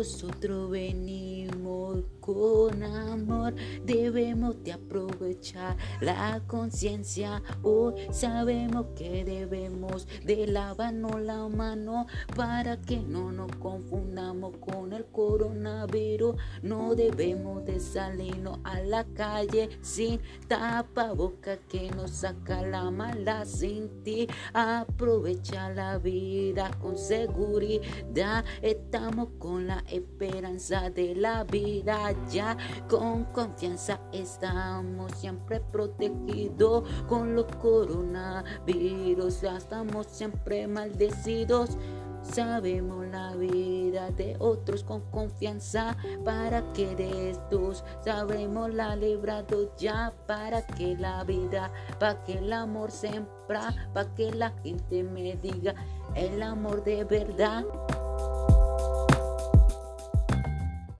nosotros venimos con amor, debemos de aprovechar la conciencia. Hoy sabemos que debemos de lavarnos la mano para que no nos confundamos con el coronavirus. No debemos de salirnos a la calle sin tapaboca que nos saca la mala sin ti. Aprovecha la vida con seguridad. Estamos con la esperanza de la vida Con confianza estamos siempre protegidos con los coronavirus. Ya estamos siempre maldecidos. Sabemos la vida de otros con confianza para que de estos sabremos la librado ya para que la vida, para que el amor sembra, para que la gente me diga el amor de verdad.